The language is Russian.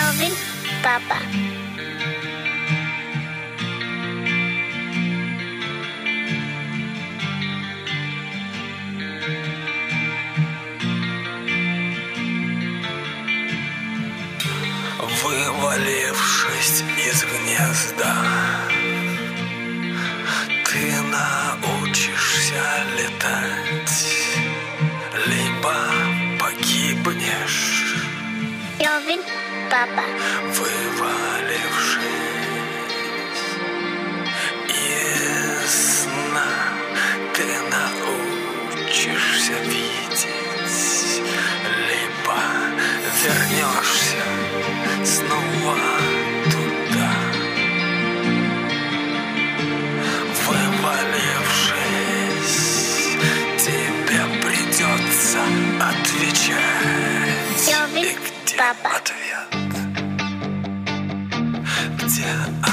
Kelvin, papa. Вывалившись из гнезда Ты научишься летать Либо погибнешь Kelvin, papa. Вывалившись из сна Ты научишься видеть Либо вернешься снова туда Вывалившись Тебе придется отвечать папа. ответ? Yeah.